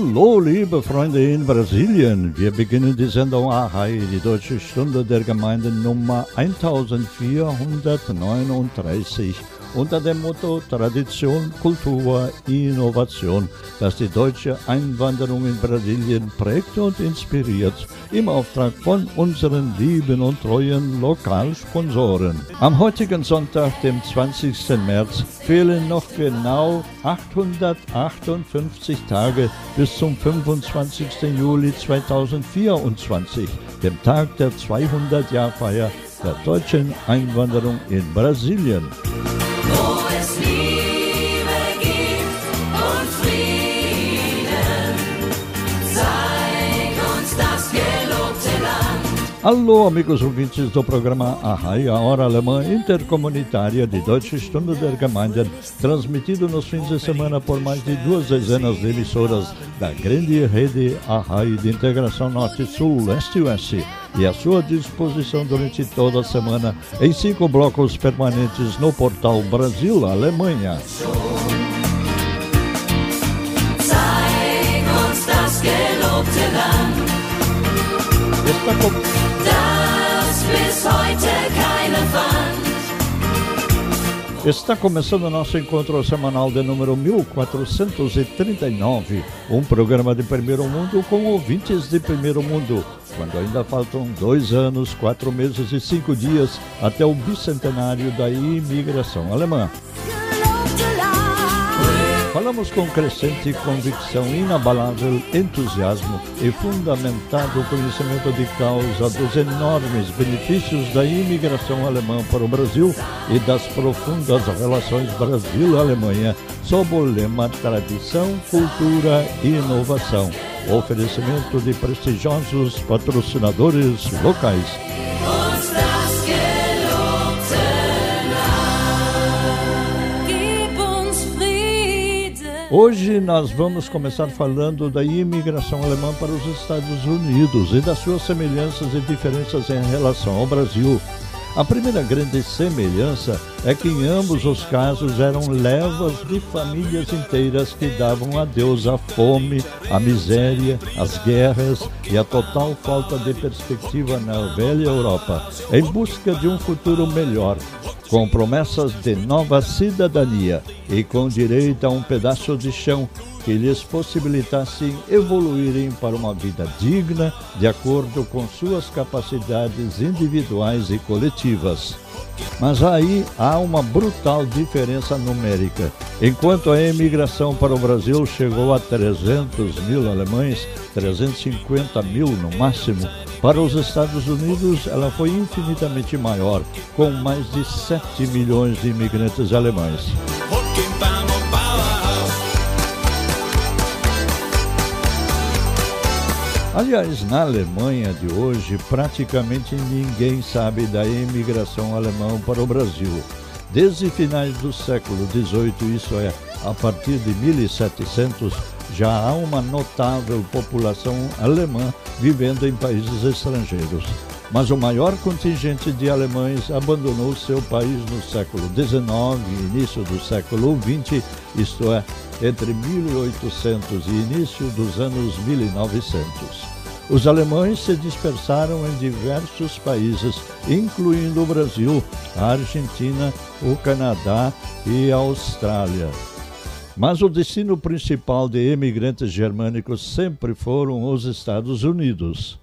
Hallo, liebe Freunde in Brasilien. Wir beginnen die Sendung Ahai, die deutsche Stunde der Gemeinden Nummer 1439 unter dem Motto Tradition, Kultur, Innovation, das die deutsche Einwanderung in Brasilien prägt und inspiriert, im Auftrag von unseren lieben und treuen Lokalsponsoren. Am heutigen Sonntag, dem 20. März, fehlen noch genau 858 Tage bis zum 25. Juli 2024, dem Tag der 200-Jahr-Feier der deutschen Einwanderung in Brasilien. Alô, amigos ouvintes do programa Arrai, a hora alemã intercomunitária de Deutsche Stunde der Gemeinden, transmitido nos fins de semana por mais de duas dezenas de emissoras da grande rede Arrai de integração Norte-Sul, Leste-Oeste, e à sua disposição durante toda a semana em cinco blocos permanentes no portal Brasil-Alemanha. Está com... Está começando o nosso encontro semanal de número 1439, um programa de primeiro mundo com ouvintes de primeiro mundo, quando ainda faltam dois anos, quatro meses e cinco dias até o bicentenário da imigração alemã. Falamos com crescente convicção, inabalável entusiasmo e fundamentado conhecimento de causa dos enormes benefícios da imigração alemã para o Brasil e das profundas relações Brasil-Alemanha, sob o lema Tradição, Cultura e Inovação. Oferecimento de prestigiosos patrocinadores locais. Hoje nós vamos começar falando da imigração alemã para os Estados Unidos e das suas semelhanças e diferenças em relação ao Brasil. A primeira grande semelhança é que em ambos os casos eram levas de famílias inteiras que davam adeus à fome, à miséria, às guerras e à total falta de perspectiva na velha Europa, em busca de um futuro melhor, com promessas de nova cidadania e com direito a um pedaço de chão que lhes possibilitasse evoluírem para uma vida digna de acordo com suas capacidades individuais e coletivas. Mas aí há uma brutal diferença numérica. Enquanto a emigração para o Brasil chegou a 300 mil alemães, 350 mil no máximo, para os Estados Unidos, ela foi infinitamente maior, com mais de 7 milhões de imigrantes alemães. Aliás, na Alemanha de hoje, praticamente ninguém sabe da imigração alemã para o Brasil. Desde finais do século XVIII, isso é, a partir de 1700, já há uma notável população alemã vivendo em países estrangeiros. Mas o maior contingente de alemães abandonou seu país no século XIX e início do século XX, isto é, entre 1800 e início dos anos 1900. Os alemães se dispersaram em diversos países, incluindo o Brasil, a Argentina, o Canadá e a Austrália. Mas o destino principal de emigrantes germânicos sempre foram os Estados Unidos.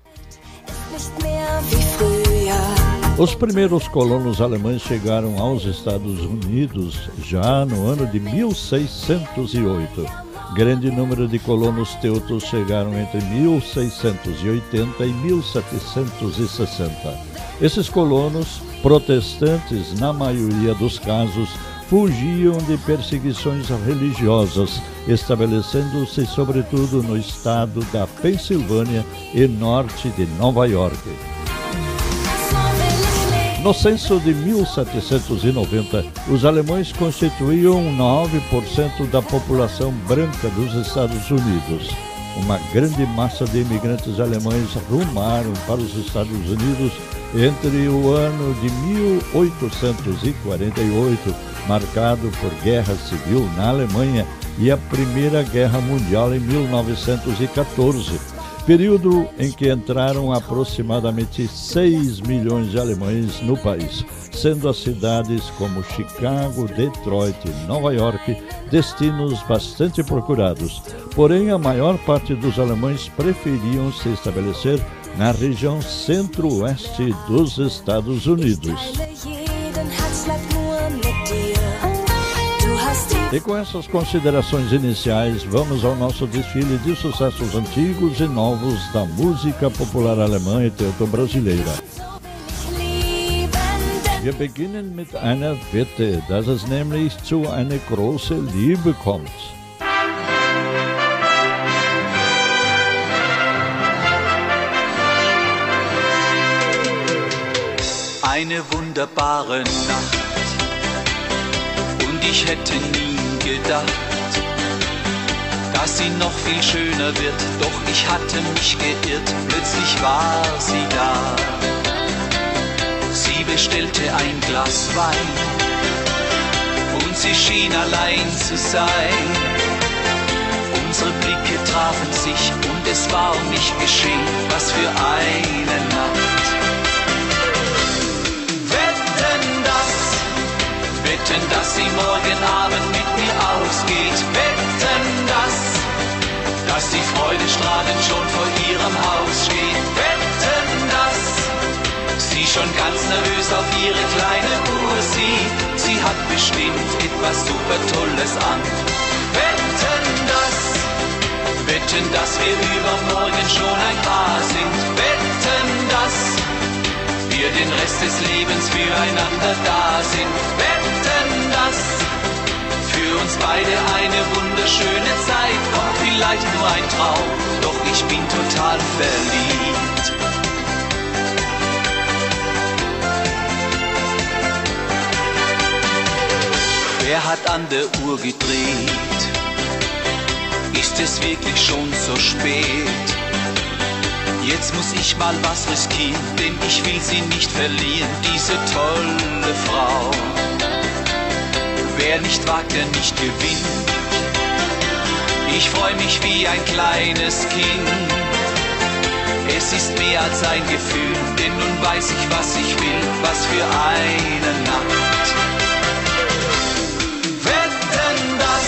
Os primeiros colonos alemães chegaram aos Estados Unidos já no ano de 1608. Grande número de colonos teutos chegaram entre 1680 e 1760. Esses colonos, protestantes na maioria dos casos, fugiam de perseguições religiosas, estabelecendo-se sobretudo no estado da Pensilvânia e norte de Nova York. No censo de 1790, os alemães constituíam 9% da população branca dos Estados Unidos. Uma grande massa de imigrantes alemães rumaram para os Estados Unidos entre o ano de 1848, marcado por guerra civil na Alemanha, e a Primeira Guerra Mundial em 1914, período em que entraram aproximadamente 6 milhões de alemães no país, sendo as cidades como Chicago, Detroit e Nova York destinos bastante procurados. Porém, a maior parte dos alemães preferiam se estabelecer na região centro-oeste dos Estados Unidos. E com essas considerações iniciais, vamos ao nosso desfile de sucessos antigos e novos da música popular alemã e teuto-brasileira. Wir beginnen mit einer Wette, dass es nämlich zu einer großen Liebe kommt. eine wunderbare Nacht. Und ich hätte nie gedacht, dass sie noch viel schöner wird. Doch ich hatte mich geirrt, plötzlich war sie da. Sie bestellte ein Glas Wein und sie schien allein zu sein. Unsere Blicke trafen sich und es war um mich geschehen, was für eine Nacht. Wetten, dass sie morgen Abend mit mir ausgeht. Wetten, dass, dass die Freude strahlend schon vor ihrem Haus steht. Wetten, dass sie schon ganz nervös auf ihre kleine Uhr sieht. Sie hat bestimmt etwas super Tolles an. Wetten, dass, wetten, dass wir übermorgen schon ein Paar sind. Wetten, dass wir den Rest des Lebens füreinander da sind. Dass für uns beide eine wunderschöne Zeit kommt. Vielleicht nur ein Traum, doch ich bin total verliebt. Wer hat an der Uhr gedreht? Ist es wirklich schon so spät? Jetzt muss ich mal was riskieren, denn ich will sie nicht verlieren, diese tolle Frau. Wer nicht wagt, der nicht gewinnt. Ich freue mich wie ein kleines Kind. Es ist mehr als ein Gefühl, denn nun weiß ich, was ich will, was für eine Nacht. Wetten das,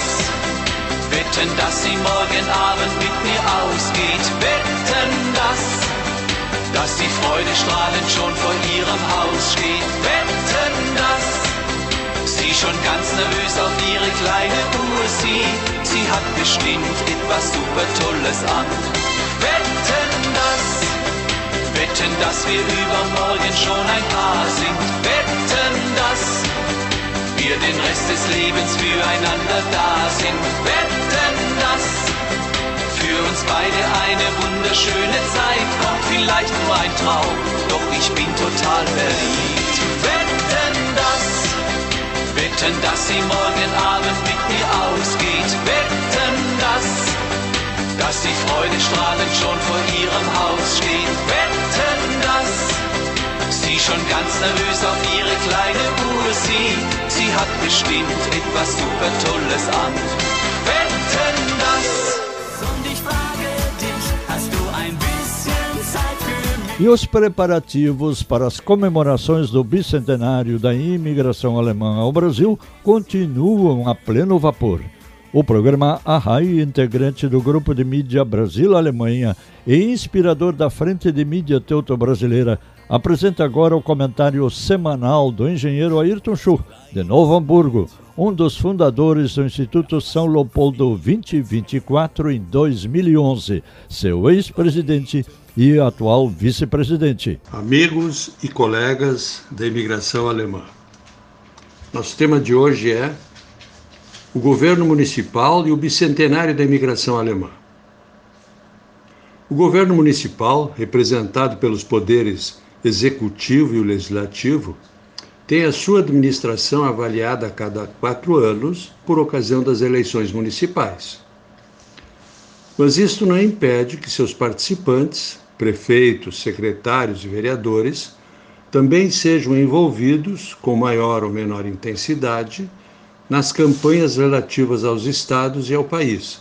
wetten, dass sie morgen Abend mit mir ausgeht. Wetten das, dass die Freude strahlend schon vor ihrem Haus steht. Wetten das, sie schon ganz nervös auf ihre kleine Uhr sieht. Sie hat bestimmt etwas super Tolles an. Wetten das, wetten, dass wir übermorgen schon ein Paar sind. Wetten das, wir den Rest des Lebens füreinander da sind. Wetten das, für uns beide eine wunderschöne Zeit kommt. Vielleicht nur ein Traum, doch ich bin total verliebt. Wetten, dass sie morgen Abend mit mir ausgeht. Wetten das, dass die Freude strahlend schon vor ihrem Haus steht. Wetten das, sie schon ganz nervös auf ihre kleine Uhr sieht. Sie hat bestimmt etwas super Tolles an. Wetten das. E os preparativos para as comemorações do bicentenário da imigração alemã ao Brasil continuam a pleno vapor. O programa Arrai, integrante do grupo de mídia Brasil-Alemanha e inspirador da Frente de Mídia Teuto-Brasileira, apresenta agora o comentário semanal do engenheiro Ayrton Schuh, de Novo Hamburgo, um dos fundadores do Instituto São Leopoldo 2024 em 2011, seu ex-presidente e atual vice-presidente. Amigos e colegas da imigração alemã. Nosso tema de hoje é o governo municipal e o bicentenário da imigração alemã. O governo municipal, representado pelos poderes executivo e o legislativo, tem a sua administração avaliada a cada quatro anos por ocasião das eleições municipais. Mas isto não impede que seus participantes, prefeitos, secretários e vereadores, também sejam envolvidos, com maior ou menor intensidade, nas campanhas relativas aos estados e ao país,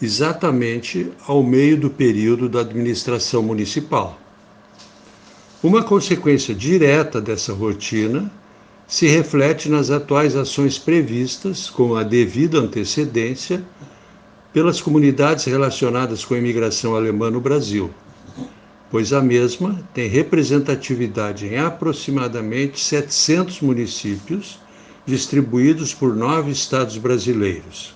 exatamente ao meio do período da administração municipal. Uma consequência direta dessa rotina se reflete nas atuais ações previstas, com a devida antecedência, pelas comunidades relacionadas com a imigração alemã no Brasil pois a mesma tem representatividade em aproximadamente 700 municípios, distribuídos por nove estados brasileiros.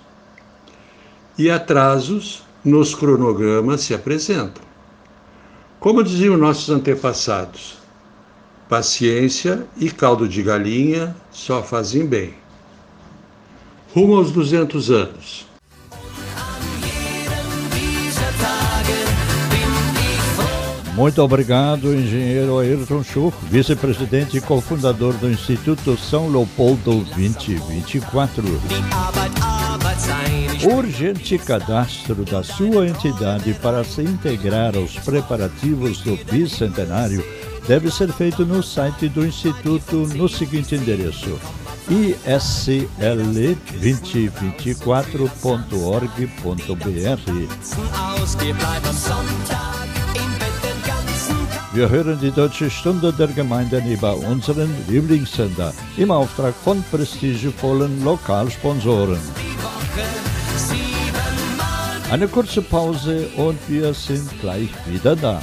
E atrasos nos cronogramas se apresentam. Como diziam nossos antepassados, paciência e caldo de galinha só fazem bem. Rumo aos 200 anos. Muito obrigado, engenheiro Ayrton Schuch, vice-presidente e cofundador do Instituto São Leopoldo 2024. Urgente cadastro da sua entidade para se integrar aos preparativos do bicentenário deve ser feito no site do Instituto no seguinte endereço: isl2024.org.br. Wir hören die Deutsche Stunde der Gemeinden über unseren Lieblingssender im Auftrag von prestigevollen Lokalsponsoren. Eine kurze Pause und wir sind gleich wieder da.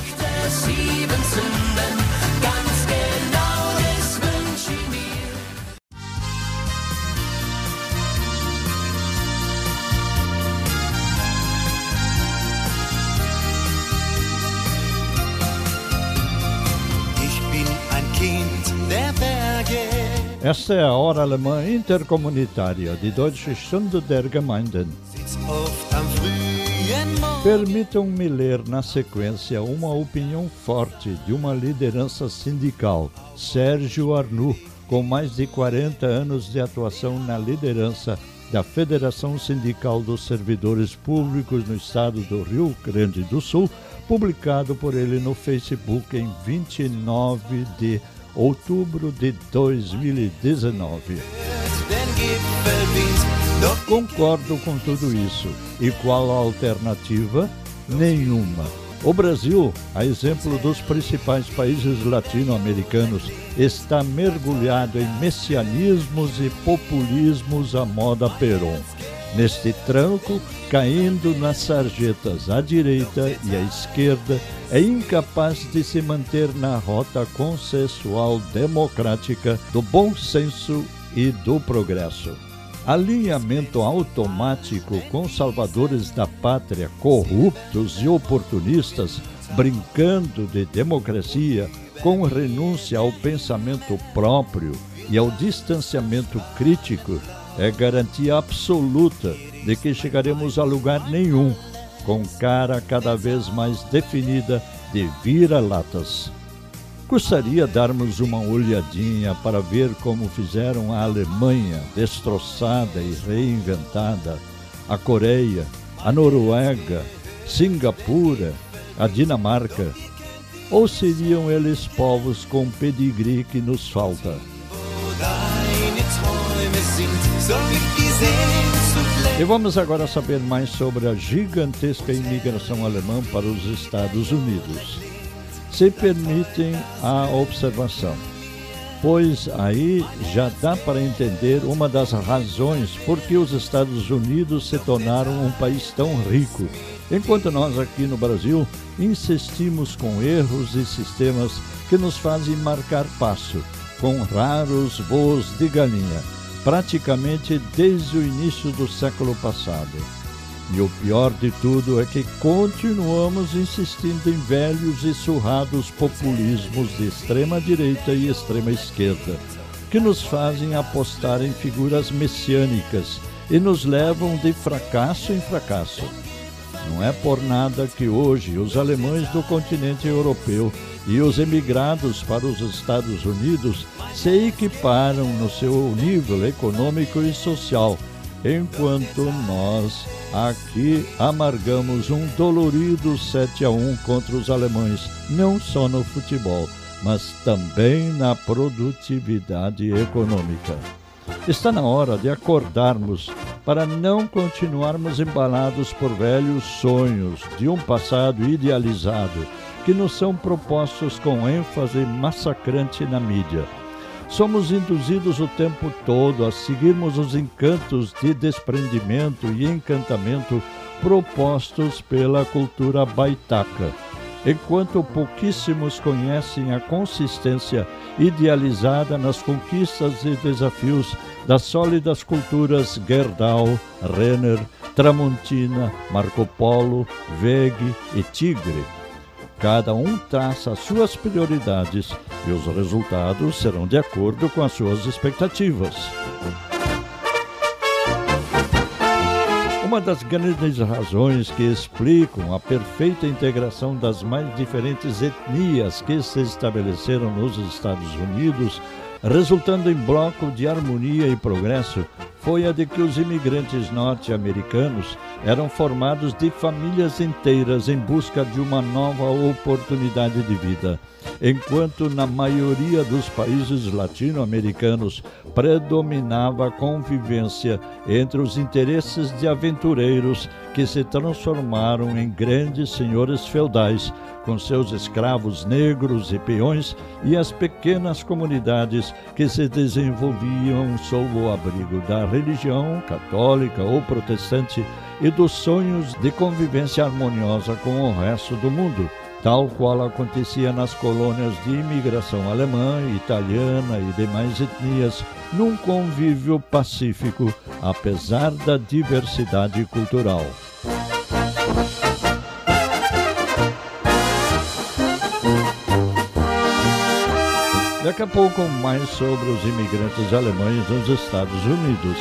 Esta é a Hora Alemã Intercomunitária de Deutsche Stunde der Gemeinden. Permitam-me ler na sequência uma opinião forte de uma liderança sindical, Sérgio Arnoux, com mais de 40 anos de atuação na liderança da Federação Sindical dos Servidores Públicos no estado do Rio Grande do Sul, publicado por ele no Facebook em 29 de outubro de 2019. Concordo com tudo isso. E qual a alternativa? Nenhuma. O Brasil, a exemplo dos principais países latino-americanos, está mergulhado em messianismos e populismos à moda Peron. Neste tranco, caindo nas sarjetas à direita e à esquerda, é incapaz de se manter na rota consensual democrática do bom senso e do progresso. Alinhamento automático com salvadores da pátria corruptos e oportunistas, brincando de democracia, com renúncia ao pensamento próprio e ao distanciamento crítico, é garantia absoluta de que chegaremos a lugar nenhum, com cara cada vez mais definida de vira-latas. Gostaria darmos uma olhadinha para ver como fizeram a Alemanha, destroçada e reinventada, a Coreia, a Noruega, Singapura, a Dinamarca. Ou seriam eles povos com pedigree que nos falta? E vamos agora saber mais sobre a gigantesca imigração alemã para os Estados Unidos. Se permitem a observação, pois aí já dá para entender uma das razões por que os Estados Unidos se tornaram um país tão rico, enquanto nós aqui no Brasil insistimos com erros e sistemas que nos fazem marcar passo, com raros voos de galinha praticamente desde o início do século passado. E o pior de tudo é que continuamos insistindo em velhos e surrados populismos de extrema direita e extrema esquerda, que nos fazem apostar em figuras messiânicas e nos levam de fracasso em fracasso. Não é por nada que hoje os alemães do continente europeu e os emigrados para os Estados Unidos se equiparam no seu nível econômico e social, enquanto nós aqui amargamos um dolorido 7 a 1 contra os alemães, não só no futebol, mas também na produtividade econômica. Está na hora de acordarmos para não continuarmos embalados por velhos sonhos de um passado idealizado que nos são propostos com ênfase massacrante na mídia. Somos induzidos o tempo todo a seguirmos os encantos de desprendimento e encantamento propostos pela cultura baitaca enquanto pouquíssimos conhecem a consistência idealizada nas conquistas e desafios das sólidas culturas Gerdau, Renner, Tramontina, Marco Polo, Weg e Tigre. Cada um traça as suas prioridades e os resultados serão de acordo com as suas expectativas. Uma das grandes razões que explicam a perfeita integração das mais diferentes etnias que se estabeleceram nos Estados Unidos, resultando em bloco de harmonia e progresso, foi a de que os imigrantes norte-americanos eram formados de famílias inteiras em busca de uma nova oportunidade de vida enquanto na maioria dos países latino-americanos predominava a convivência entre os interesses de aventureiros que se transformaram em grandes senhores feudais, com seus escravos negros e peões, e as pequenas comunidades que se desenvolviam sob o abrigo da religião católica ou protestante e dos sonhos de convivência harmoniosa com o resto do mundo tal qual acontecia nas colônias de imigração alemã, italiana e demais etnias, num convívio pacífico, apesar da diversidade cultural. Daqui a pouco, mais sobre os imigrantes alemães nos Estados Unidos.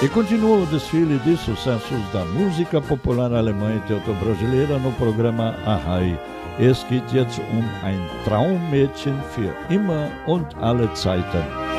E continua o desfile de sucessos da música popular alemã e teuto-brasileira no programa Ahai. Es geht jetzt um ein Traummädchen für immer und alle Zeiten.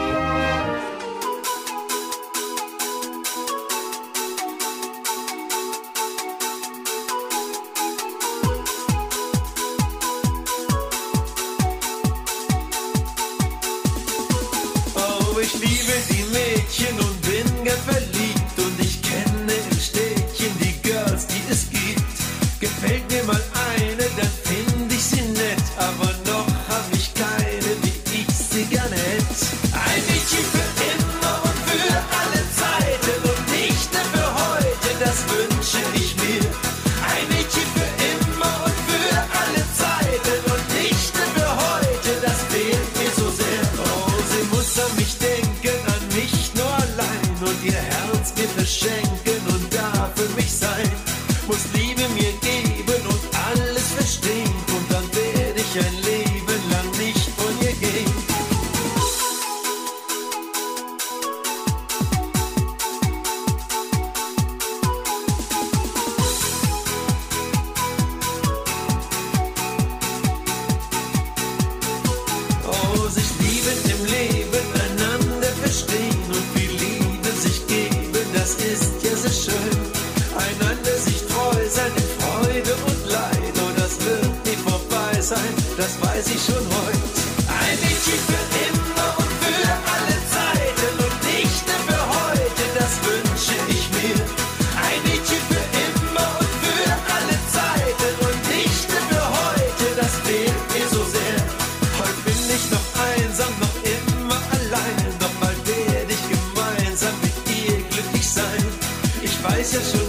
caricias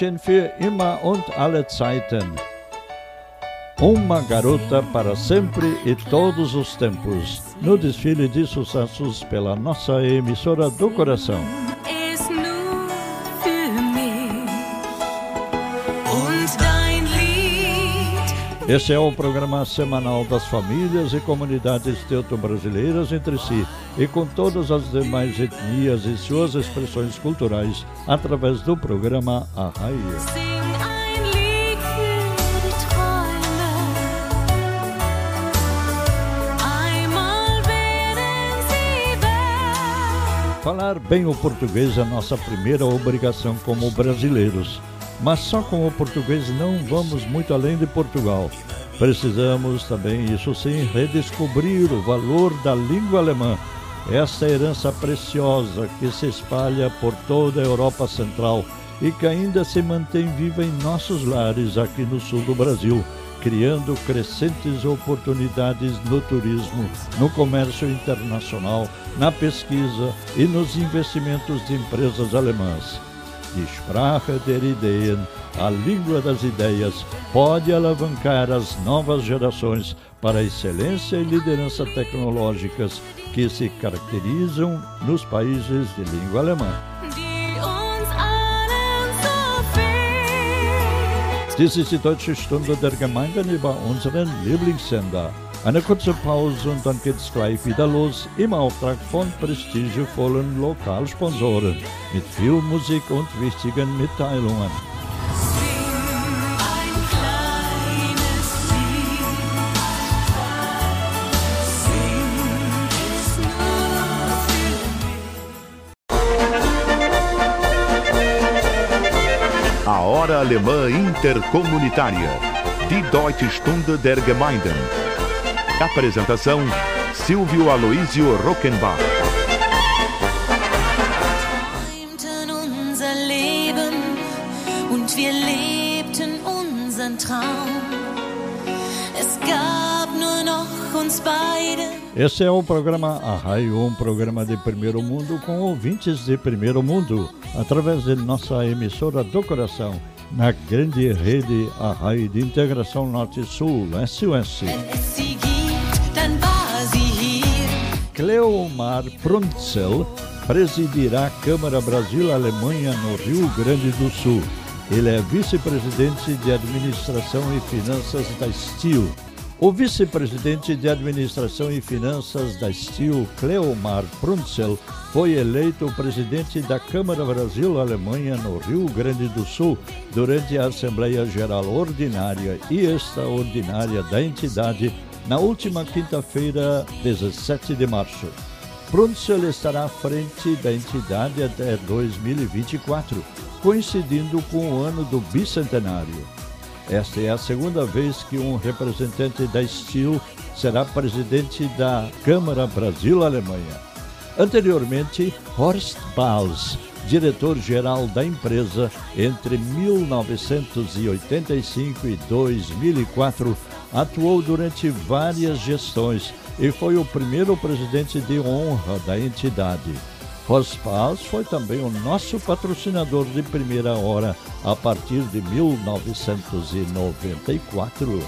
Mädchen für immer und alle Zeiten. Uma garota para sempre e todos os tempos. No desfile de sucessos pela nossa emissora do coração. Esse é o programa semanal das famílias e comunidades teuto-brasileiras entre si e com todas as demais etnias e suas expressões culturais através do programa Arraia. Falar bem o português é nossa primeira obrigação como brasileiros. Mas só com o português não vamos muito além de Portugal. Precisamos também, isso sim, redescobrir o valor da língua alemã, essa herança preciosa que se espalha por toda a Europa Central e que ainda se mantém viva em nossos lares aqui no sul do Brasil, criando crescentes oportunidades no turismo, no comércio internacional, na pesquisa e nos investimentos de empresas alemãs. Die Sprache der Ideen, a língua das ideias, pode alavancar as novas gerações para a excelência e liderança tecnológicas que se caracterizam nos países de língua alemã. Dies ist die deutsche Stunde der Gemeinden über unseren Lieblingssender. Eine kurze Pause und dann geht's gleich wieder los im Auftrag von prestigevollen Lokalsponsoren mit viel Musik und wichtigen Mitteilungen. Alemã Intercomunitária. Die Deutsche Stunde der Gemeinden. Apresentação: Silvio Aloísio Rockenbach. träumten unser Leben und wir lebten unseren Traum. Es gab nur noch uns beide. Esse é o programa Arraio, um programa de primeiro mundo com ouvintes de primeiro mundo, através de nossa emissora do coração, na grande rede Arraio de Integração Norte-Sul, SOS. Cleomar Prunzel presidirá a Câmara Brasil-Alemanha no Rio Grande do Sul. Ele é vice-presidente de Administração e Finanças da Steel. O vice-presidente de Administração e Finanças da Steel, Cleomar Prunzel, foi eleito presidente da Câmara Brasil-Alemanha no Rio Grande do Sul durante a Assembleia Geral Ordinária e Extraordinária da entidade na última quinta-feira, 17 de março. Prunzel estará à frente da entidade até 2024, coincidindo com o ano do bicentenário. Esta é a segunda vez que um representante da Steel será presidente da Câmara Brasil-Alemanha. Anteriormente, Horst Bals, diretor-geral da empresa entre 1985 e 2004, atuou durante várias gestões e foi o primeiro presidente de honra da entidade. Bals foi também o nosso patrocinador de primeira hora a partir de 1994. Wir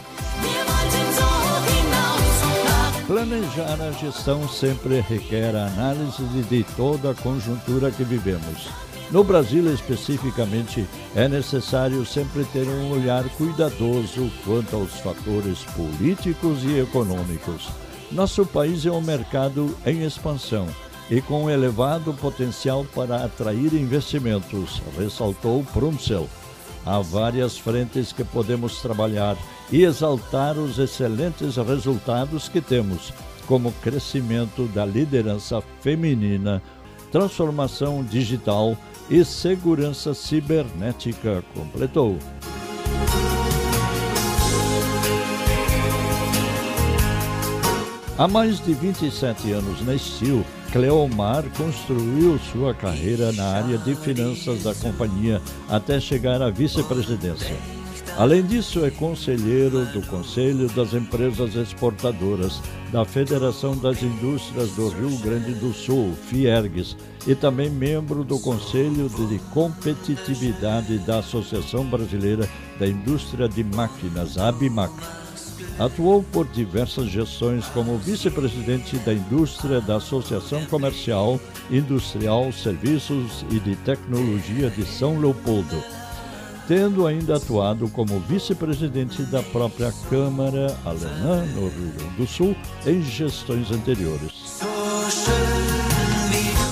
wollten so hinaus nach Planejar a gestão sempre requer a análise de toda a conjuntura que vivemos. No Brasil, especificamente, é necessário sempre ter um olhar cuidadoso quanto aos fatores políticos e econômicos. Nosso país é um mercado em expansão e com elevado potencial para atrair investimentos, ressaltou Prumsel. Há várias frentes que podemos trabalhar e exaltar os excelentes resultados que temos, como crescimento da liderança feminina, transformação digital e segurança cibernética, completou. Há mais de 27 anos na Steel, Cleomar construiu sua carreira na área de finanças da companhia até chegar à vice-presidência. Além disso, é conselheiro do Conselho das Empresas Exportadoras da Federação das Indústrias do Rio Grande do Sul, FIERGS, e também membro do Conselho de Competitividade da Associação Brasileira da Indústria de Máquinas, ABIMAC. Atuou por diversas gestões como vice-presidente da indústria da Associação Comercial, Industrial, Serviços e de Tecnologia de São Leopoldo, tendo ainda atuado como vice-presidente da própria Câmara Alemã no Rio Grande do Sul em gestões anteriores.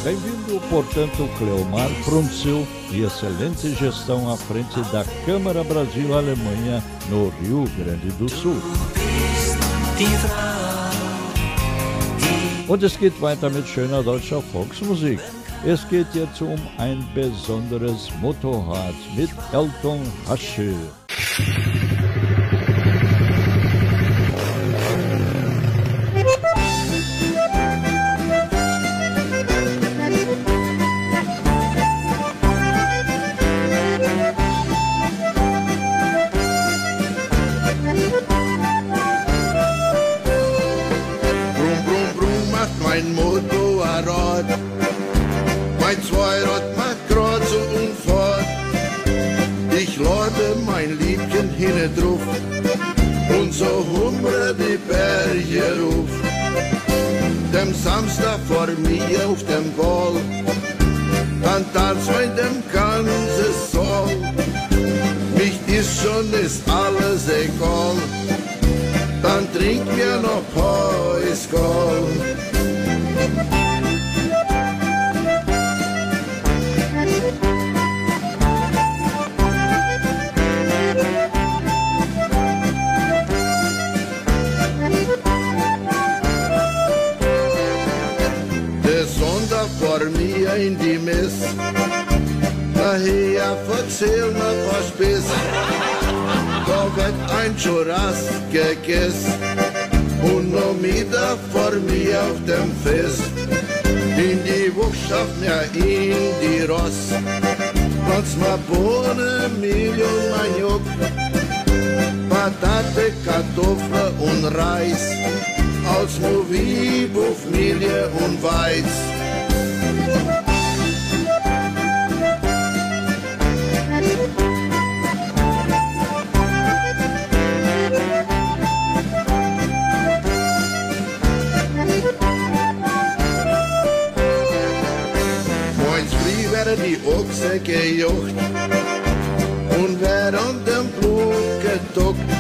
Bem-vindo, portanto, Cleomar Prunzel e excelente gestão à frente da Câmara Brasil-Alemanha no Rio Grande do Sul. Und es geht weiter mit schöner deutscher Volksmusik. Es geht jetzt um ein besonderes Motorrad mit Elton Hasche. Samstag vor mir auf dem Ball, dann tanzt in dem ganzen Saal. Mich ist schon ist alles egal dann trink mir noch Poiskol. Mir in die Mess, daher erzähl mir was Biss. Da wird ein Churras gegessen und noch wieder vor mir auf dem Fest. In die Wuchschaft, ja in die Ross, Platz mal Bohnen, Mehl und Maniok, Patate, Kartoffel und Reis, als Movie, Buffmilie und Weiz. die Ochse gejocht und wer an dem Blut gedockt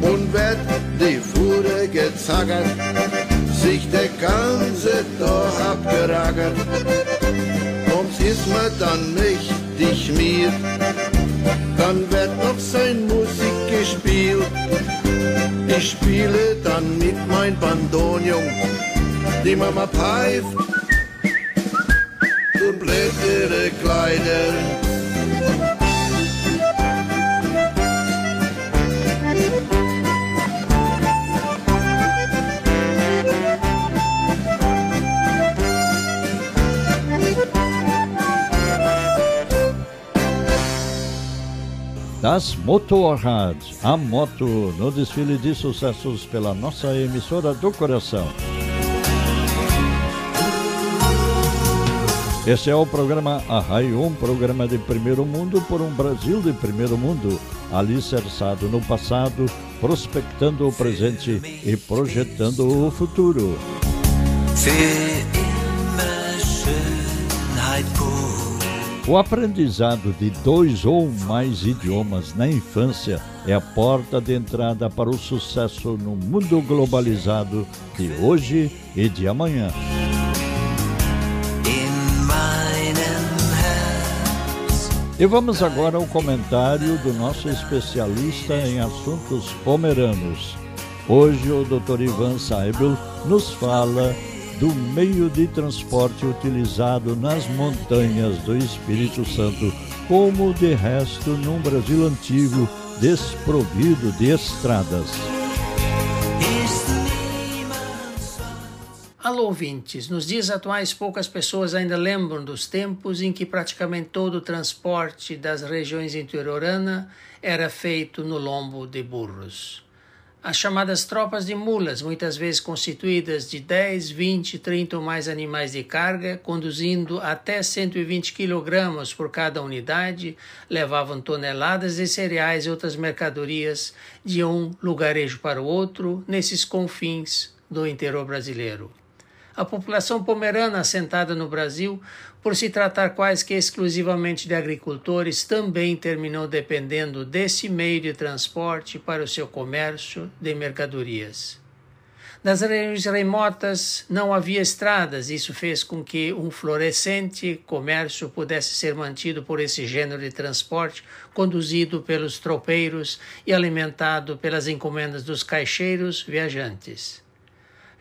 und wer die Fuhre gezagert. Ganze Tag abgeragert. Ums ist mir dann mächtig mir, dann wird noch sein Musik gespielt. Ich spiele dann mit mein Bandonium, die Mama pfeift und bläht ihre Kleider. Das Motorrad, a moto, no desfile de sucessos pela nossa emissora do coração. Este é o programa Arraio, um programa de primeiro mundo por um Brasil de primeiro mundo, alicerçado no passado, prospectando o presente e projetando o futuro. Für immer Schönheit pur. O aprendizado de dois ou mais idiomas na infância é a porta de entrada para o sucesso no mundo globalizado de hoje e de amanhã. E vamos agora ao comentário do nosso especialista em assuntos pomeranos. Hoje o Dr. Ivan Saibel nos fala do meio de transporte utilizado nas montanhas do Espírito Santo, como de resto num Brasil antigo desprovido de estradas. Alô, ouvintes! Nos dias atuais, poucas pessoas ainda lembram dos tempos em que praticamente todo o transporte das regiões interioranas era feito no lombo de burros. As chamadas tropas de mulas, muitas vezes constituídas de 10, 20, 30 ou mais animais de carga, conduzindo até 120 kg por cada unidade, levavam toneladas de cereais e outras mercadorias de um lugarejo para o outro nesses confins do interior brasileiro. A população pomerana assentada no Brasil, por se tratar quase que exclusivamente de agricultores, também terminou dependendo desse meio de transporte para o seu comércio de mercadorias. Nas regiões remotas não havia estradas, isso fez com que um florescente comércio pudesse ser mantido por esse gênero de transporte, conduzido pelos tropeiros e alimentado pelas encomendas dos caixeiros viajantes.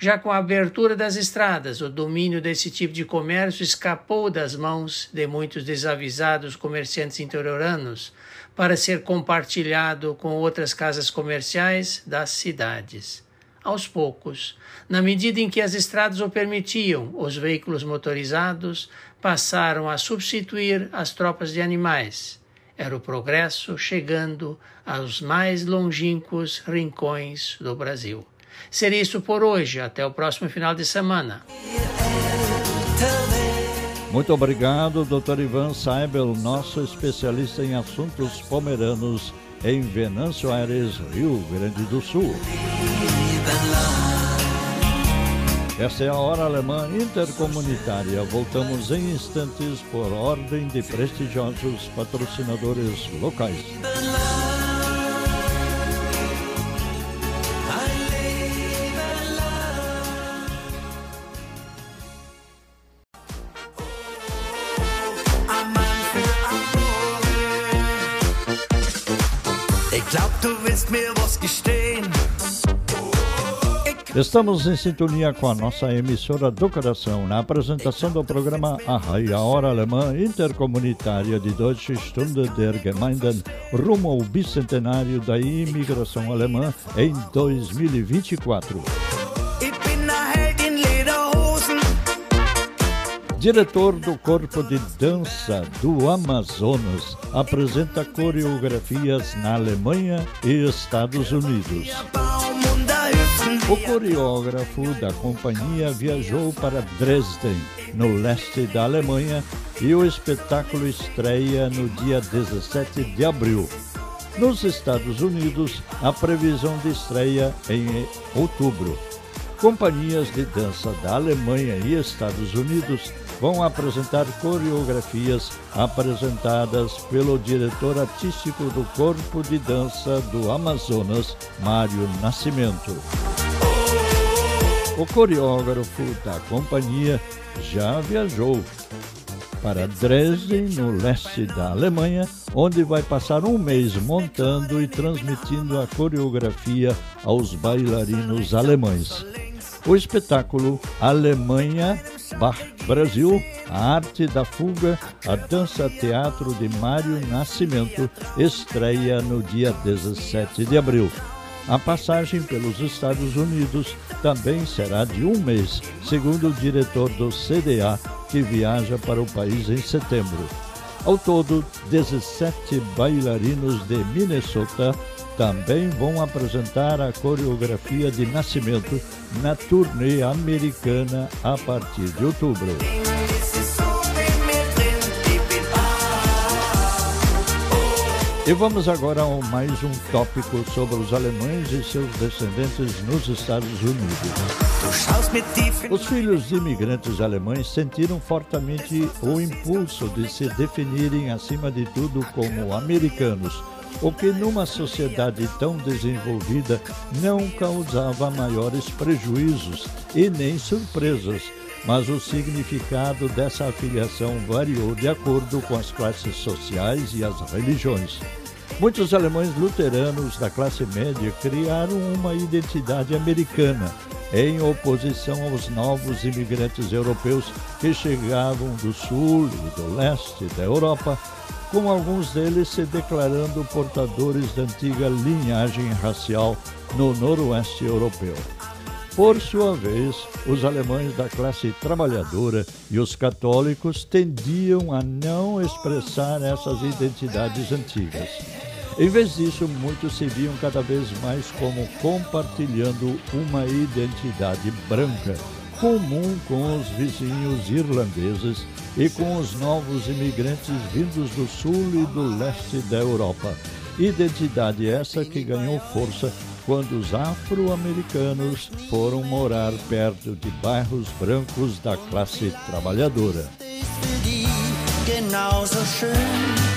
Já com a abertura das estradas, o domínio desse tipo de comércio escapou das mãos de muitos desavisados comerciantes interioranos para ser compartilhado com outras casas comerciais das cidades. Aos poucos, na medida em que as estradas o permitiam, os veículos motorizados passaram a substituir as tropas de animais. Era o progresso chegando aos mais longínquos rincões do Brasil. Seria isso por hoje. Até o próximo final de semana. Muito obrigado, Dr. Ivan Saibel, nosso especialista em assuntos pomeranos em Venâncio Aires, Rio Grande do Sul. Essa é a Hora Alemã Intercomunitária. Voltamos em instantes por ordem de prestigiosos patrocinadores locais. Estamos em sintonia com a nossa emissora do coração na apresentação do programa A Hora Alemã Intercomunitária de Deutsche Stunde der Gemeinden rumo ao bicentenário da imigração alemã em 2024. Diretor do Corpo de Dança do Amazonas apresenta coreografias na Alemanha e Estados Unidos. O coreógrafo da companhia viajou para Dresden, no leste da Alemanha, e o espetáculo estreia no dia 17 de abril. Nos Estados Unidos, a previsão de estreia em outubro. Companhias de dança da Alemanha e Estados Unidos vão apresentar coreografias apresentadas pelo diretor artístico do Corpo de Dança do Amazonas, Mário Nascimento. O coreógrafo da companhia já viajou para Dresden, no leste da Alemanha, onde vai passar um mês montando e transmitindo a coreografia aos bailarinos alemães. O espetáculo Alemanha Bach Brasil, a arte da fuga, a dança teatro de Mário Nascimento estreia no dia 17 de abril. A passagem pelos Estados Unidos também será de um mês, segundo o diretor do CDA, que viaja para o país em setembro. Ao todo, 17 bailarinos de Minnesota também vão apresentar a coreografia de nascimento na turnê americana a partir de outubro. E vamos agora a mais um tópico sobre os alemães e seus descendentes nos Estados Unidos. Os filhos de imigrantes alemães sentiram fortemente o impulso de se definirem, acima de tudo, como americanos, o que numa sociedade tão desenvolvida não causava maiores prejuízos e nem surpresas, mas o significado dessa afiliação variou de acordo com as classes sociais e as religiões. Muitos alemães luteranos da classe média criaram uma identidade americana, em oposição aos novos imigrantes europeus que chegavam do sul e do leste da Europa, com alguns deles se declarando portadores da antiga linhagem racial no noroeste europeu. Por sua vez, os alemães da classe trabalhadora e os católicos tendiam a não expressar essas identidades antigas. Em vez disso, muitos se viam cada vez mais como compartilhando uma identidade branca, comum com os vizinhos irlandeses e com os novos imigrantes vindos do sul e do leste da Europa. Identidade essa que ganhou força quando os afro-americanos foram morar perto de bairros brancos da classe trabalhadora.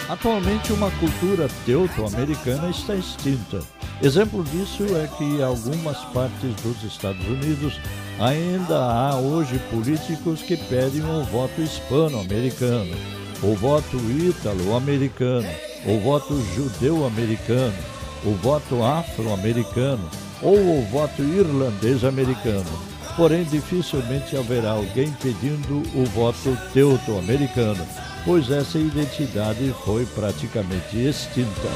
Atualmente, uma cultura teuto-americana está extinta. Exemplo disso é que algumas partes dos Estados Unidos ainda há hoje políticos que pedem o voto hispano-americano, o voto ítalo-americano, o voto judeu-americano, o voto afro-americano ou o voto irlandês-americano. Porém, dificilmente haverá alguém pedindo o voto teuto-americano, pois essa identidade foi praticamente extinta.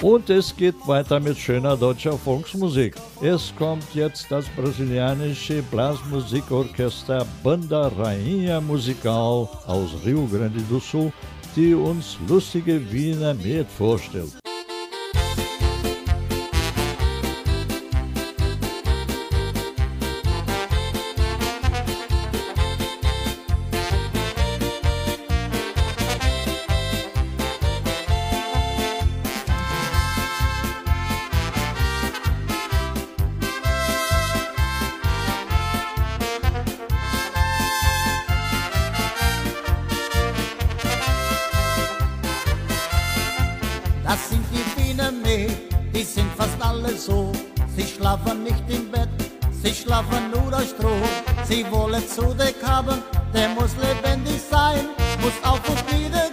Und es geht weiter mit schöner deutscher Volksmusik. Es kommt jetzt das brasilianische Blasmusikorchester Banda Rainha Musical aus Rio Grande do Sul, die uns lustige Wiener Met vorstellt. Schlafen nicht im Bett, sie schlafen nur aus Stroh. Sie wollen zu Deck haben, der muss lebendig sein, muss auf und nieder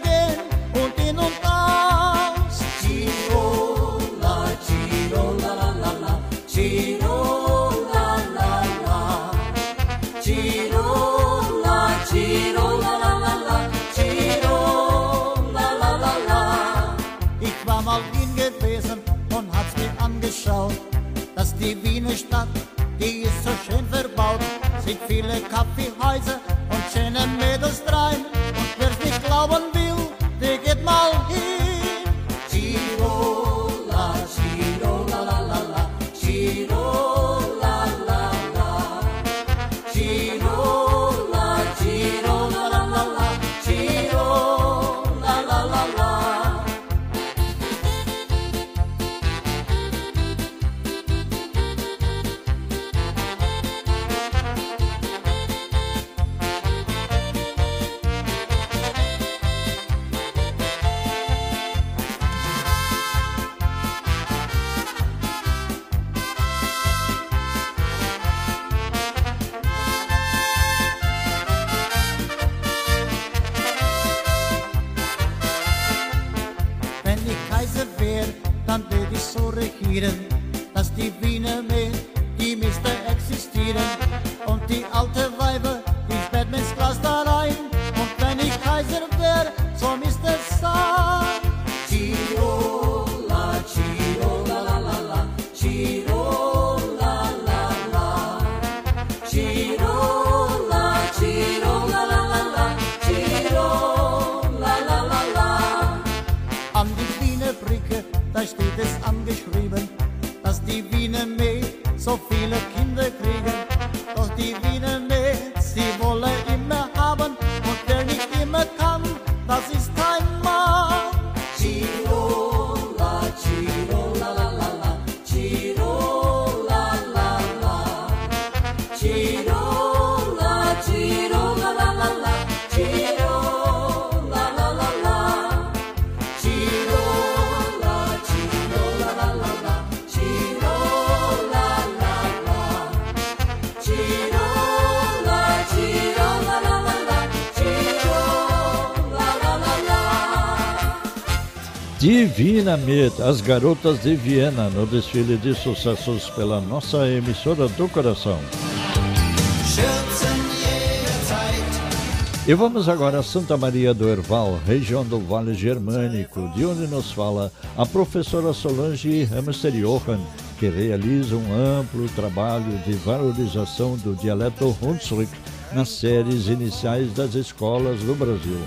Divinamente, as garotas de Viena no desfile de sucessos pela nossa emissora do coração. E vamos agora a Santa Maria do Herval, região do Vale Germânico, de onde nos fala a professora Solange Hamster Johan, que realiza um amplo trabalho de valorização do dialeto Hunsrück nas séries iniciais das escolas do Brasil.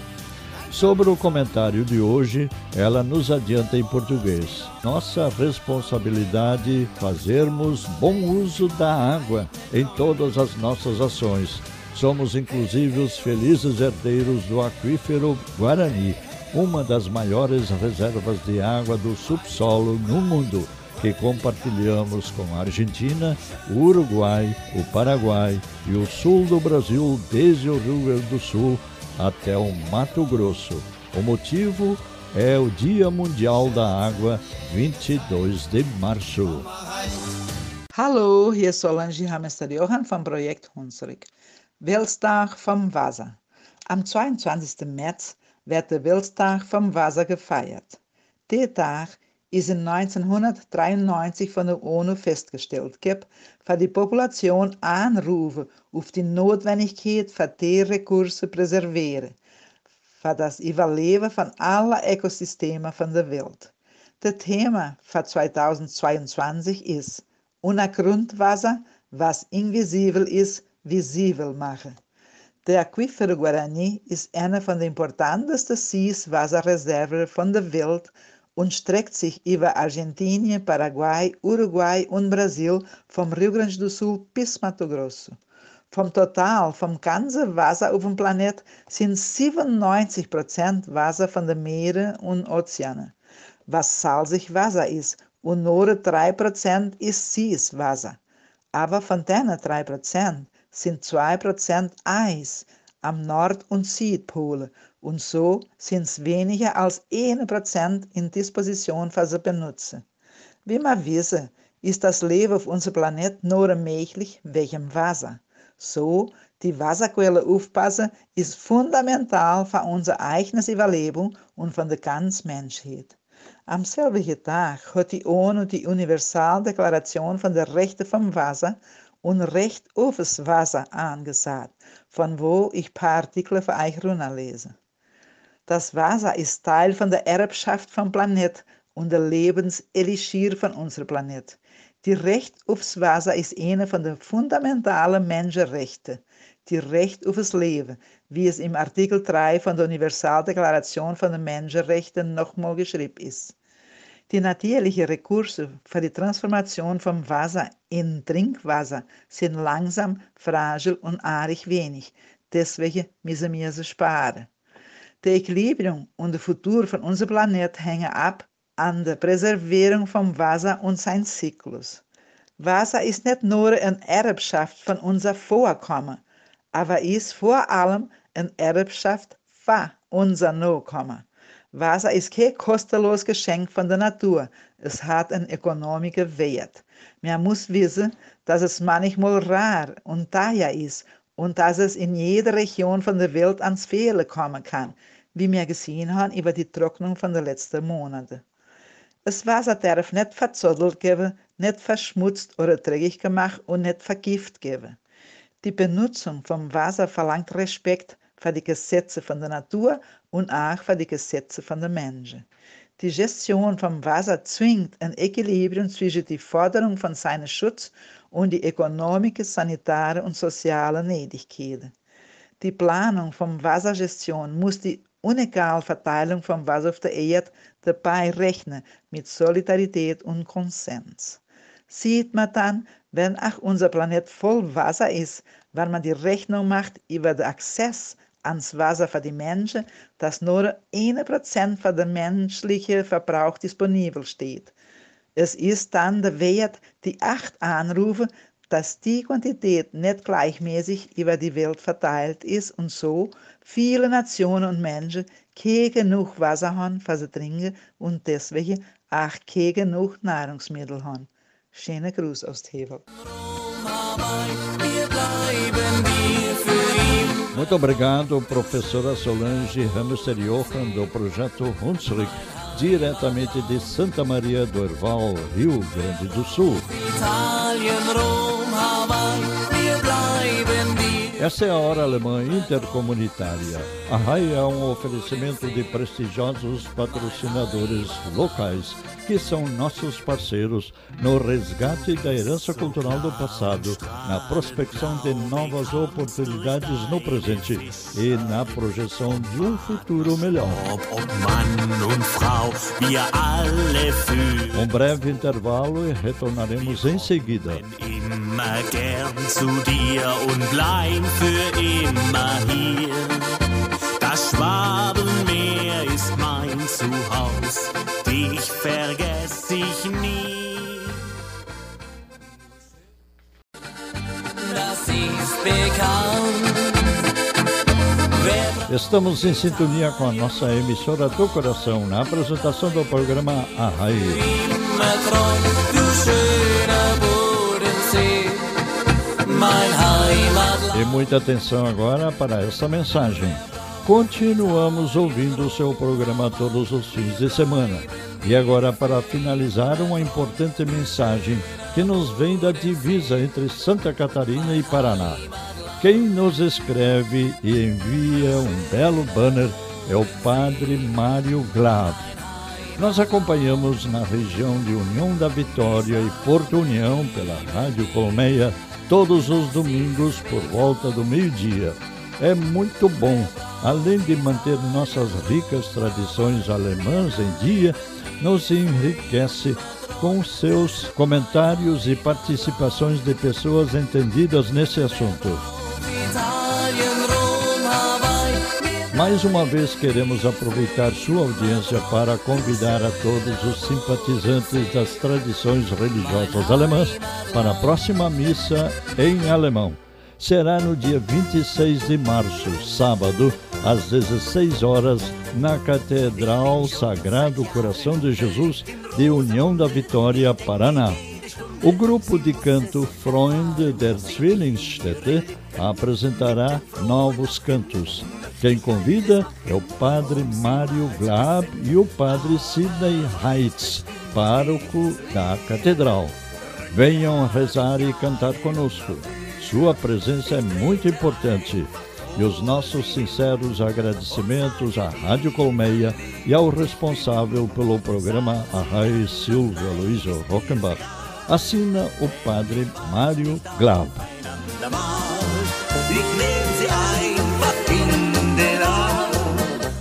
Sobre o comentário de hoje, ela nos adianta em português. Nossa responsabilidade fazermos bom uso da água em todas as nossas ações Somos inclusive os felizes herdeiros do aquífero Guarani, uma das maiores reservas de água do subsolo no mundo, que compartilhamos com a Argentina, o Uruguai, o Paraguai e o sul do Brasil, desde o Rio Grande do Sul até o Mato Grosso. O motivo é o Dia Mundial da Água, 22 de março. Hallo, hier ist Solange Hamester Johann vom Projekt Hunsrück. Weltdag vom Wasser. Am 22. März wird der Weltdag vom Wasser gefeiert. Der Tag ist in 1993 von der UNO festgestellt, gibt für die Population Anrufe auf die Notwendigkeit für die Ressourcen präservieren, für das Überleben von allen Ökosystemen von der Welt. Das Thema für 2022 ist Ohne Grundwasser, was invisibel ist, visível machen. Der Aquífero Guarani ist eine von den importantesten Süßwasserreserven von der Welt und streckt sich über Argentinien, Paraguay, Uruguay und Brasil vom Rio Grande do Sul bis Mato Grosso. Vom Total, vom ganzen Wasser auf dem Planet sind 97% Wasser von den Meeren und Ozeanen, was salzig Wasser ist, und nur 3% ist Süßwasser. Aber von diesen 3% sind 2% Eis am Nord- und Südpol und so sind es weniger als 1% in Disposition für sie benutzen. Wie wir wissen, ist das Leben auf unserem Planet nur möglich wegen Wasser. So, die Wasserquelle aufpassen ist fundamental für unser eigenes Überleben und von der ganzen Menschheit. Am selben Tag hat die ONU die Universaldeklaration von der Rechte vom Wasser und recht aufs Wasser angesagt, von wo ich paar Artikel für euch runterlese. Das Wasser ist Teil von der Erbschaft vom Planet und der Lebenselixier von unserem Planet. Die Recht aufs Wasser ist eine von den fundamentalen Menschenrechten. Die Recht aufs Leben, wie es im Artikel 3 von der Universaldeklaration von den Menschenrechten nochmal geschrieben ist. Die natürlichen Ressourcen für die Transformation vom Wasser in Trinkwasser sind langsam, fragil und arg wenig. Deswegen müssen wir sie sparen. Der Equilibrium und der Futur von unserem Planet hängen ab an der Präservierung vom Wasser und sein Zyklus. Wasser ist nicht nur eine Erbschaft von unser Vorkommen, aber ist vor allem eine Erbschaft für unser Nachkommen. Wasser ist kein kostenloses Geschenk von der Natur. Es hat einen ökonomischen Wert. Man muss wissen, dass es manchmal rar und teuer ist und dass es in jeder Region von der Welt ans Fehlen kommen kann, wie wir gesehen haben über die Trocknung von den letzten Monaten. Das Wasser darf nicht verzottelt geben, nicht verschmutzt oder dreckig gemacht und nicht vergift geben. Die Benutzung vom Wasser verlangt Respekt für die Gesetze von der Natur und auch für die Gesetze von den Menschen. Die Gestion vom Wasser zwingt ein Equilibrium zwischen die Forderung von seinem Schutz und die ökonomische, sanitare und soziale Nötigkeiten. Die Planung von Wassergestion muss die unegale Verteilung von Wasser auf der Erde dabei rechnen mit Solidarität und Konsens. Sieht man dann, wenn auch unser Planet voll Wasser ist, weil man die Rechnung macht über den Access ans Wasser für die Menschen, dass nur 1% für den menschlichen Verbrauch disponibel steht. Es ist dann der Wert, die acht Anrufe, dass die Quantität nicht gleichmäßig über die Welt verteilt ist und so viele Nationen und Menschen keine genug Wasser haben für sie trinken und deswegen auch keine genug Nahrungsmittel haben. Schöner Gruß aus Tevel. Wir bleiben wir. Muito obrigado, professora Solange Hamster Johan, do projeto Hunsrück, diretamente de Santa Maria do Herval, Rio Grande do Sul. Essa é a Hora Alemã Intercomunitária. A RAI é um oferecimento de prestigiosos patrocinadores locais que são nossos parceiros no resgate da herança cultural do passado, na prospecção de novas oportunidades no presente e na projeção de um futuro melhor. Um breve intervalo e retornaremos em seguida. Das Schwabenmeer ist mein Zuhause, dich vergesse ich nie. Das ist bekannt. Estamos em sintonia com a nossa emissora do coração na apresentação do programa A Raiz. E muita atenção agora para essa mensagem. Continuamos ouvindo o seu programa todos os fins de semana. E agora, para finalizar, uma importante mensagem que nos vem da divisa entre Santa Catarina e Paraná. Quem nos escreve e envia um belo banner é o Padre Mário Glab. Nós acompanhamos na região de União da Vitória e Porto União pela Rádio Colmeia todos os domingos por volta do meio-dia. É muito bom, além de manter nossas ricas tradições alemãs em dia, nos enriquece com seus comentários e participações de pessoas entendidas nesse assunto. Mais uma vez queremos aproveitar sua audiência para convidar a todos os simpatizantes das tradições religiosas alemãs para a próxima missa em alemão. Será no dia 26 de março, sábado, às 16 horas, na Catedral Sagrado Coração de Jesus de União da Vitória, Paraná. O grupo de canto Freunde der Zwillingsstätte apresentará novos cantos. Quem convida é o padre Mário Glab e o padre Sidney Heitz, pároco da catedral. Venham rezar e cantar conosco. Sua presença é muito importante. E os nossos sinceros agradecimentos à Rádio Colmeia e ao responsável pelo programa Arraio Silvio Luizo Rockenbach. Assina o padre Mário Glab.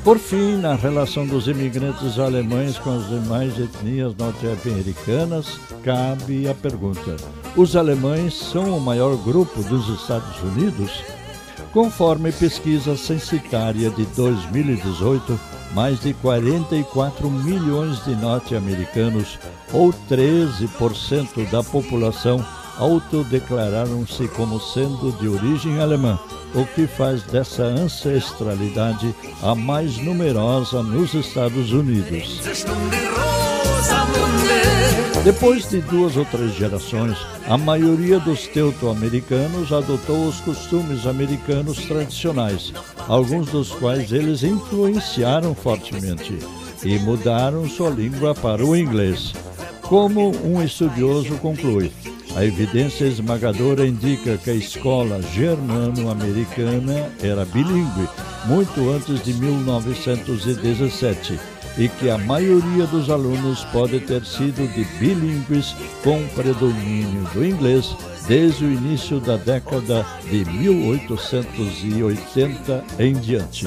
Por fim, na relação dos imigrantes alemães com as demais etnias norte-americanas, cabe a pergunta: os alemães são o maior grupo dos Estados Unidos? Conforme pesquisa censitária de 2018, mais de 44 milhões de norte-americanos, ou 13% da população, autodeclararam-se como sendo de origem alemã, o que faz dessa ancestralidade a mais numerosa nos Estados Unidos. Depois de duas ou três gerações, a maioria dos teuto-americanos adotou os costumes americanos tradicionais, alguns dos quais eles influenciaram fortemente e mudaram sua língua para o inglês. Como um estudioso conclui, a evidência esmagadora indica que a escola germano-americana era bilíngue muito antes de 1917 e que a maioria dos alunos pode ter sido de bilíngues com predomínio do inglês desde o início da década de 1880 em diante.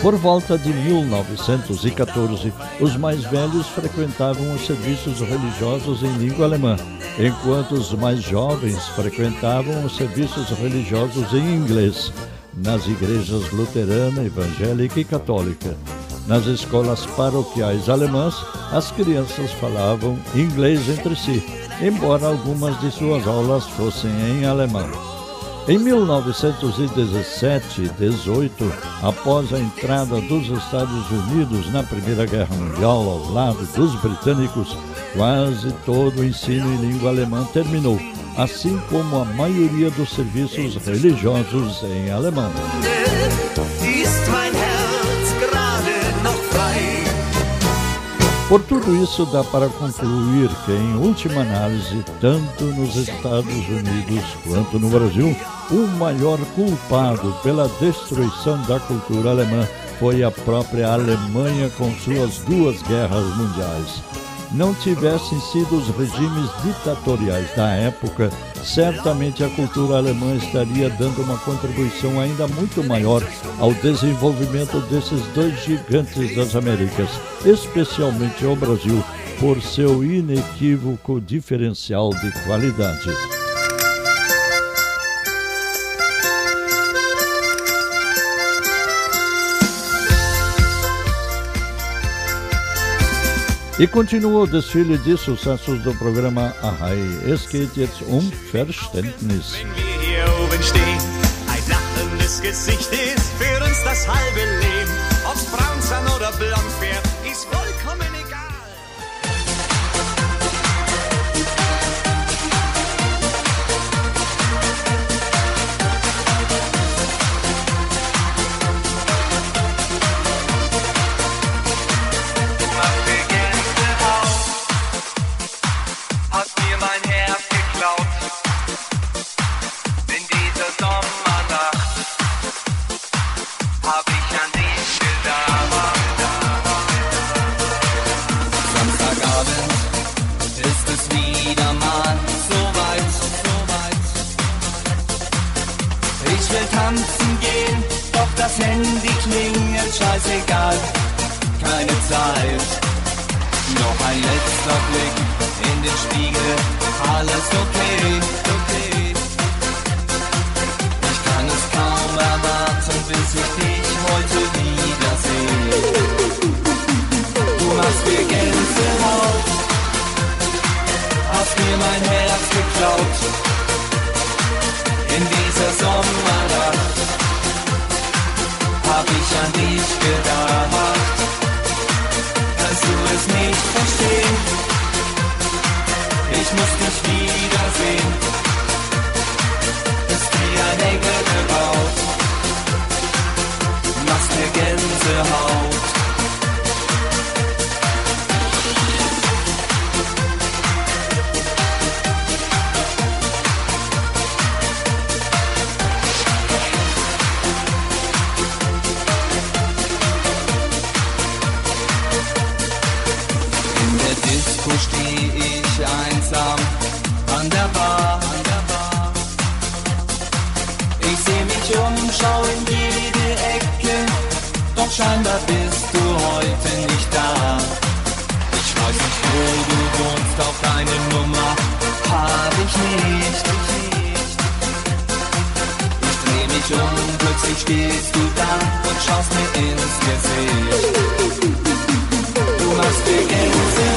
Por volta de 1914, os mais velhos frequentavam os serviços religiosos em língua alemã, enquanto os mais jovens frequentavam os serviços religiosos em inglês, nas igrejas luterana, evangélica e católica. Nas escolas paroquiais alemãs, as crianças falavam inglês entre si, embora algumas de suas aulas fossem em alemão. Em 1917 e 18, após a entrada dos Estados Unidos na Primeira Guerra Mundial ao lado dos britânicos, quase todo o ensino em língua alemã terminou, assim como a maioria dos serviços religiosos em alemão. Por tudo isso, dá para concluir que, em última análise, tanto nos Estados Unidos quanto no Brasil, o maior culpado pela destruição da cultura alemã foi a própria Alemanha com suas duas guerras mundiais. Não tivessem sido os regimes ditatoriais da época, certamente a cultura alemã estaria dando uma contribuição ainda muito maior ao desenvolvimento desses dois gigantes das Américas, especialmente ao Brasil, por seu inequívoco diferencial de qualidade. E continua o desfile de sucessos do programa Ahai. Es geht jetzt um Verständnis. Wir Gesicht ist für uns das halbe Leben. Ob's braun oder blond wird, Disco steh ich einsam an der Bar. Ich seh mich um, schau in jede Ecke, doch scheinbar bist du heute nicht da. Ich weiß nicht, wo du wohnst, auch deine Nummer hab ich nicht. Ich dreh mich um, plötzlich stehst du da und schaust mir ins Gesicht. Du machst mir hast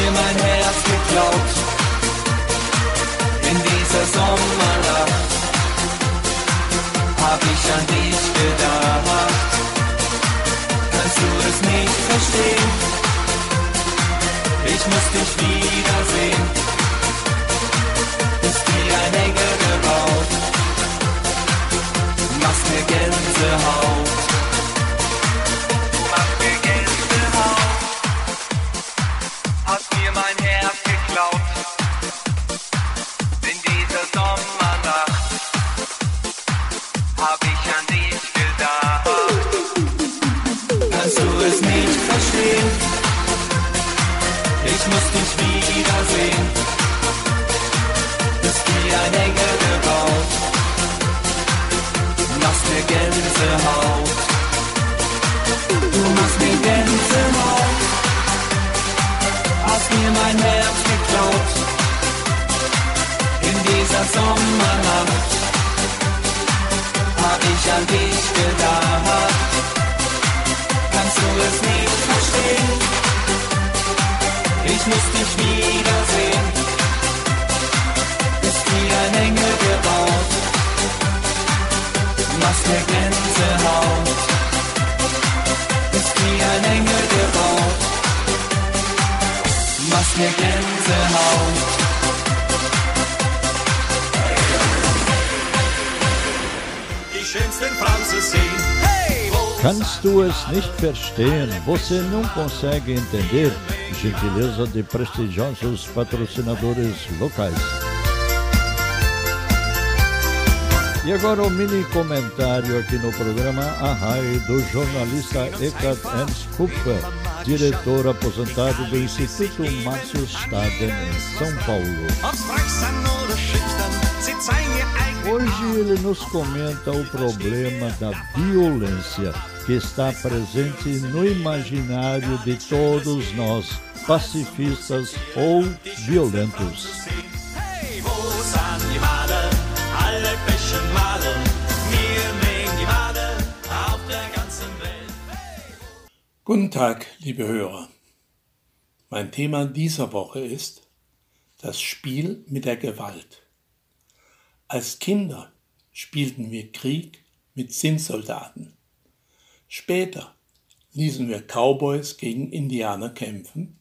mir mein Herz geklaut. In dieser Sommernacht hab ich an dich gedacht. Kannst du es nicht verstehen? Ich muss dich wiedersehen. Bist wie ein Engel gebaut. Machst mir Gänsehaut. Mir Gänsehaut. Kannst du es nicht verstehen? Você não consegue entender? Gentileza de prestigiosos patrocinadores locais. E agora o mini comentário aqui no programa Arrai do jornalista Eckart Ernst Kupfer, diretor aposentado do Instituto Márcio Staden em São Paulo. Hoje ele nos comenta o problema da violência que está presente no imaginário de todos nós, pacifistas ou violentos. Guten Tag, liebe Hörer. Mein Thema dieser Woche ist das Spiel mit der Gewalt. Als Kinder spielten wir Krieg mit Zinnsoldaten. Später ließen wir Cowboys gegen Indianer kämpfen,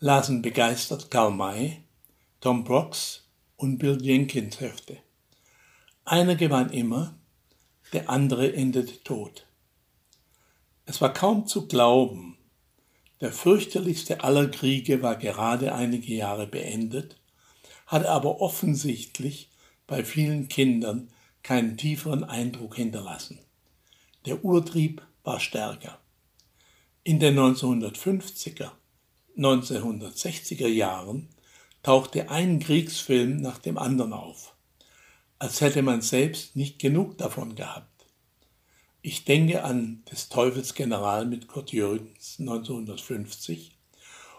lasen begeistert Karl May, Tom Brooks und Bill Jenkins Hefte. Einer gewann immer, der andere endete tot. Es war kaum zu glauben, der fürchterlichste aller Kriege war gerade einige Jahre beendet, hatte aber offensichtlich bei vielen Kindern keinen tieferen Eindruck hinterlassen. Der Urtrieb war stärker. In den 1950er, 1960er Jahren tauchte ein Kriegsfilm nach dem anderen auf, als hätte man selbst nicht genug davon gehabt. Ich denke an des Teufels General mit Kurt Jürgens 1950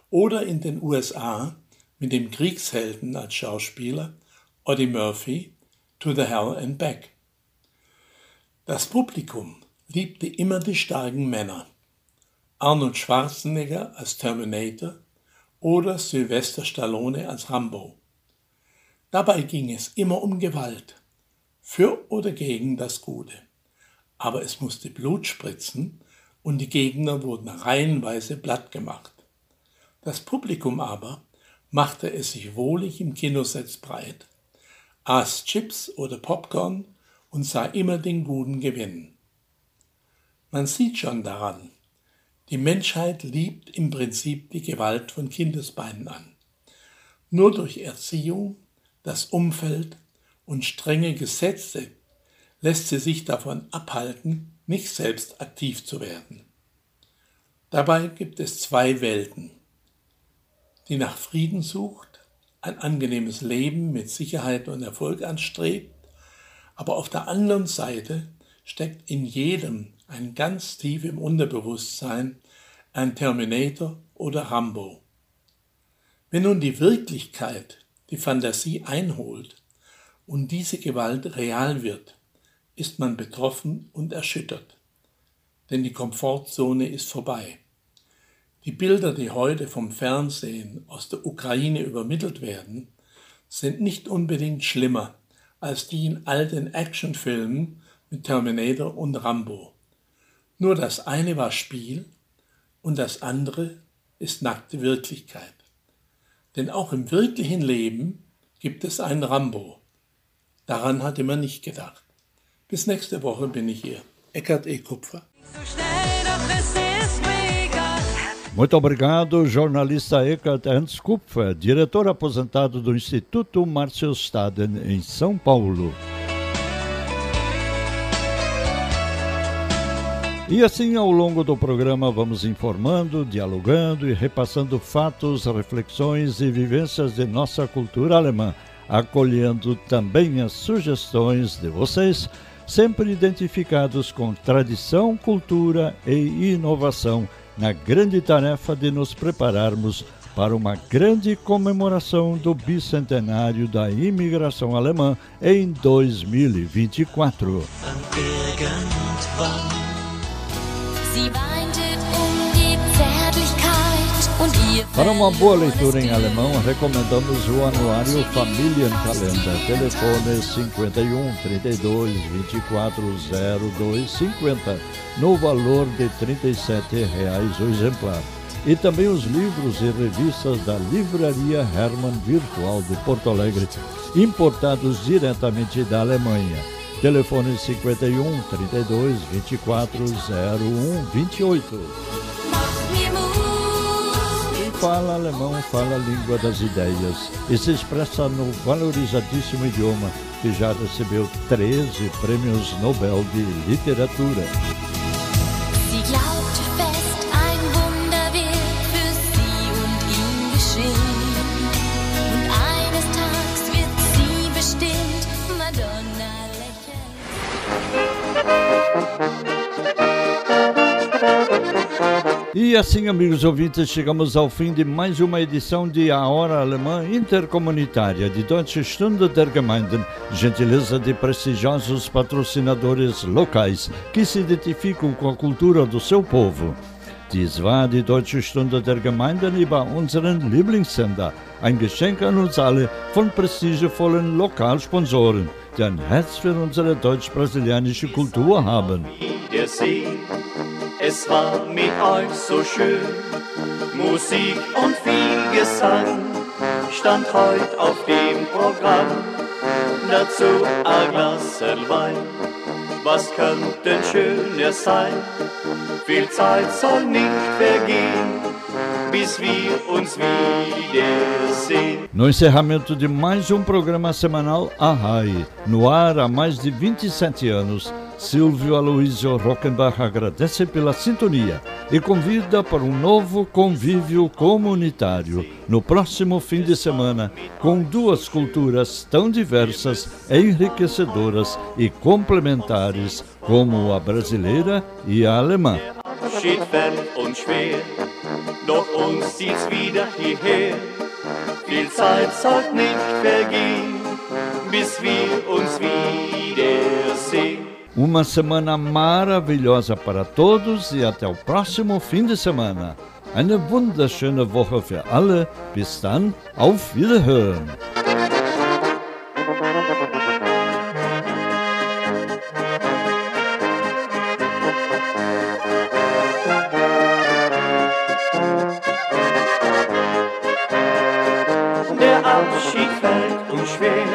oder in den USA mit dem Kriegshelden als Schauspieler Eddie Murphy To the Hell and Back. Das Publikum liebte immer die starken Männer. Arnold Schwarzenegger als Terminator oder Sylvester Stallone als Rambo. Dabei ging es immer um Gewalt, für oder gegen das Gute aber es musste Blut spritzen und die Gegner wurden reihenweise platt gemacht. Das Publikum aber machte es sich wohlig im Kinositz breit, aß Chips oder Popcorn und sah immer den Guten gewinnen. Man sieht schon daran, die Menschheit liebt im Prinzip die Gewalt von Kindesbeinen an. Nur durch Erziehung, das Umfeld und strenge Gesetze lässt sie sich davon abhalten, nicht selbst aktiv zu werden. Dabei gibt es zwei Welten, die nach Frieden sucht, ein angenehmes Leben mit Sicherheit und Erfolg anstrebt, aber auf der anderen Seite steckt in jedem ein ganz tief im Unterbewusstsein ein Terminator oder Rambo. Wenn nun die Wirklichkeit die Fantasie einholt und diese Gewalt real wird, ist man betroffen und erschüttert, denn die Komfortzone ist vorbei. Die Bilder, die heute vom Fernsehen aus der Ukraine übermittelt werden, sind nicht unbedingt schlimmer als die in alten Actionfilmen mit Terminator und Rambo. Nur das eine war Spiel und das andere ist nackte Wirklichkeit. Denn auch im wirklichen Leben gibt es einen Rambo. Daran hatte man nicht gedacht. Bis nächste Woche bin ich hier. Eckart E. Kupfer. Muito obrigado, jornalista Eckart Ernst Kupfer, diretor aposentado do Instituto Márcio Staden, em São Paulo. E assim, ao longo do programa, vamos informando, dialogando e repassando fatos, reflexões e vivências de nossa cultura alemã, acolhendo também as sugestões de vocês sempre identificados com tradição, cultura e inovação, na grande tarefa de nos prepararmos para uma grande comemoração do bicentenário da imigração alemã em 2024. Para uma boa leitura em alemão, recomendamos o anuário Familienkalender, telefone 51 32 24 02 50, no valor de 37 reais o exemplar. E também os livros e revistas da Livraria Hermann Virtual de Porto Alegre, importados diretamente da Alemanha Telefone 51 32 24 01 28. Fala alemão, fala a língua das ideias e se expressa no valorizadíssimo idioma que já recebeu 13 prêmios Nobel de Literatura. E assim, amigos ouvintes, chegamos ao fim de mais uma edição de A Hora Alemã Intercomunitária de Deutsche Stunde der Gemeinden, gentileza de prestigiosos patrocinadores locais que se identificam com a cultura do seu povo. Dies war die Deutsche Stunde der Gemeinden über unseren Lieblingssender, ein Geschenk an uns alle von prestigevollen Lokalsponsoren, die ein Herz für unsere deutsch-brasilianische Kultur haben. der. Es war mit euch so schön, Musik und viel Gesang stand heut auf dem Programm. Dazu ein Glas Wein, was könnte schöner sein? Viel Zeit soll nicht vergehen, bis wir uns wiedersehen. No encerramento de mais um programa semanal Arrai, no ar há mais de 27 anos, Silvio Aloysio Rockenbach agradece pela sintonia e convida para um novo convívio comunitário no próximo fim de semana, com duas culturas tão diversas, enriquecedoras e complementares como a brasileira e a alemã. Wieder. Viel Zeit sollt nicht vergehen, bis wir uns wiedersehen. Uma semana maravilhosa para todos e até o próximo fim de semana. Eine wunderschöne Woche für alle. Bis dann, auf Wiederhören. Der Abschied fällt uns schwer,